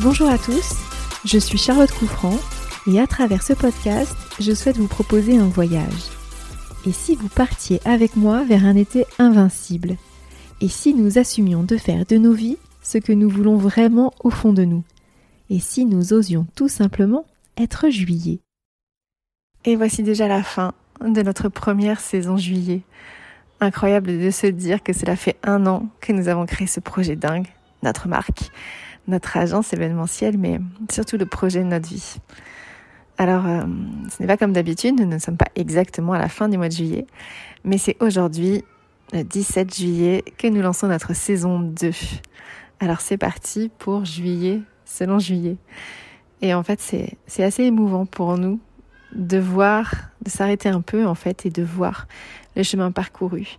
Bonjour à tous, je suis Charlotte Couffrand et à travers ce podcast, je souhaite vous proposer un voyage. Et si vous partiez avec moi vers un été invincible? Et si nous assumions de faire de nos vies ce que nous voulons vraiment au fond de nous? Et si nous osions tout simplement être juillet? Et voici déjà la fin de notre première saison juillet. Incroyable de se dire que cela fait un an que nous avons créé ce projet dingue, notre marque notre agence événementielle, mais surtout le projet de notre vie. Alors, euh, ce n'est pas comme d'habitude, nous ne sommes pas exactement à la fin du mois de juillet, mais c'est aujourd'hui, le 17 juillet, que nous lançons notre saison 2. Alors c'est parti pour juillet selon juillet. Et en fait, c'est assez émouvant pour nous de voir, de s'arrêter un peu en fait et de voir le chemin parcouru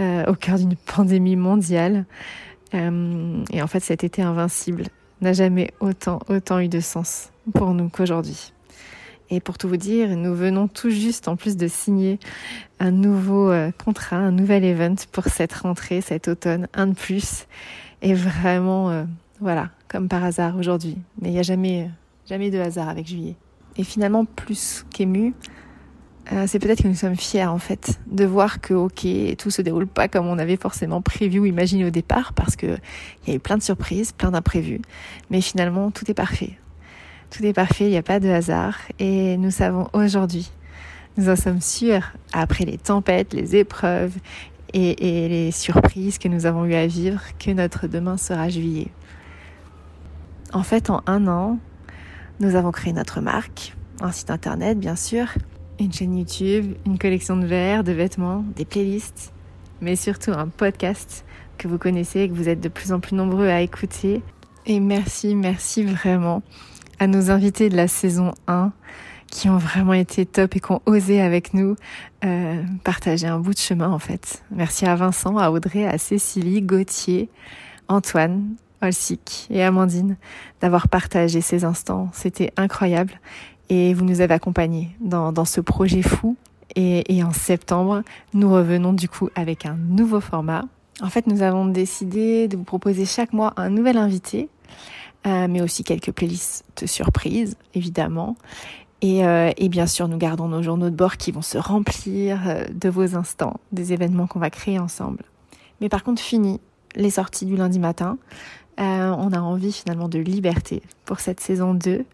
euh, au cœur d'une pandémie mondiale. Euh, et en fait, cet été invincible n'a jamais autant, autant eu de sens pour nous qu'aujourd'hui. Et pour tout vous dire, nous venons tout juste en plus de signer un nouveau euh, contrat, un nouvel event pour cette rentrée, cet automne, un de plus. Et vraiment, euh, voilà, comme par hasard aujourd'hui. Mais il n'y a jamais, jamais de hasard avec juillet. Et finalement, plus qu'ému, euh, c'est peut-être que nous sommes fiers en fait de voir que ok tout se déroule pas comme on avait forcément prévu ou imaginé au départ parce que il y a eu plein de surprises, plein d'imprévus, mais finalement tout est parfait. Tout est parfait, il n'y a pas de hasard et nous savons aujourd'hui, nous en sommes sûrs après les tempêtes, les épreuves et, et les surprises que nous avons eu à vivre que notre demain sera juillet. En fait, en un an, nous avons créé notre marque, un site internet bien sûr, une chaîne YouTube, une collection de verres, de vêtements, des playlists, mais surtout un podcast que vous connaissez et que vous êtes de plus en plus nombreux à écouter. Et merci, merci vraiment à nos invités de la saison 1 qui ont vraiment été top et qui ont osé avec nous euh, partager un bout de chemin en fait. Merci à Vincent, à Audrey, à Cécilie, Gauthier, Antoine, Olsic et Amandine d'avoir partagé ces instants. C'était incroyable et vous nous avez accompagnés dans, dans ce projet fou. Et, en septembre, nous revenons du coup avec un nouveau format. En fait, nous avons décidé de vous proposer chaque mois un nouvel invité, euh, mais aussi quelques playlists de surprises, évidemment. Et, euh, et, bien sûr, nous gardons nos journaux de bord qui vont se remplir euh, de vos instants, des événements qu'on va créer ensemble. Mais par contre, fini les sorties du lundi matin. On a envie finalement de liberté pour cette saison 2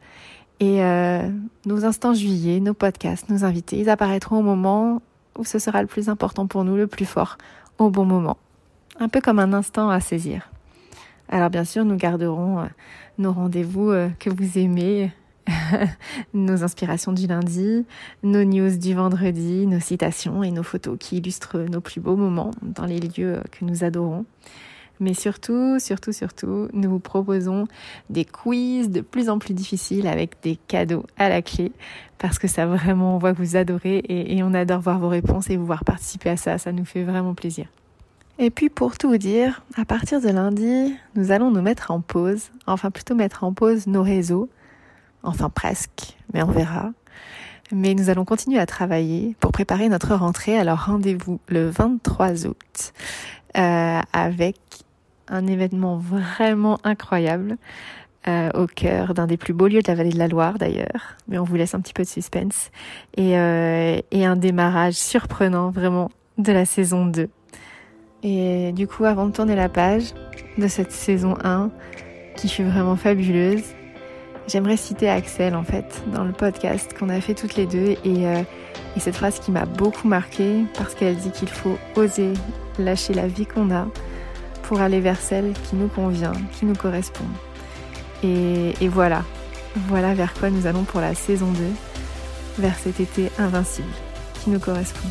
et euh, nos instants juillet, nos podcasts, nos invités, ils apparaîtront au moment où ce sera le plus important pour nous, le plus fort, au bon moment. Un peu comme un instant à saisir. Alors bien sûr, nous garderons euh, nos rendez-vous euh, que vous aimez, nos inspirations du lundi, nos news du vendredi, nos citations et nos photos qui illustrent nos plus beaux moments dans les lieux que nous adorons. Mais surtout, surtout, surtout, nous vous proposons des quiz de plus en plus difficiles avec des cadeaux à la clé parce que ça vraiment, on voit que vous adorez et, et on adore voir vos réponses et vous voir participer à ça. Ça nous fait vraiment plaisir. Et puis pour tout vous dire, à partir de lundi, nous allons nous mettre en pause, enfin plutôt mettre en pause nos réseaux, enfin presque, mais on verra. Mais nous allons continuer à travailler pour préparer notre rentrée. Alors rendez-vous le 23 août euh, avec un événement vraiment incroyable euh, au cœur d'un des plus beaux lieux de la vallée de la Loire d'ailleurs, mais on vous laisse un petit peu de suspense, et, euh, et un démarrage surprenant vraiment de la saison 2. Et du coup, avant de tourner la page de cette saison 1, qui fut vraiment fabuleuse, j'aimerais citer Axel en fait dans le podcast qu'on a fait toutes les deux et, euh, et cette phrase qui m'a beaucoup marquée parce qu'elle dit qu'il faut oser lâcher la vie qu'on a pour aller vers celle qui nous convient, qui nous correspond. Et, et voilà, voilà vers quoi nous allons pour la saison 2, vers cet été invincible qui nous correspond.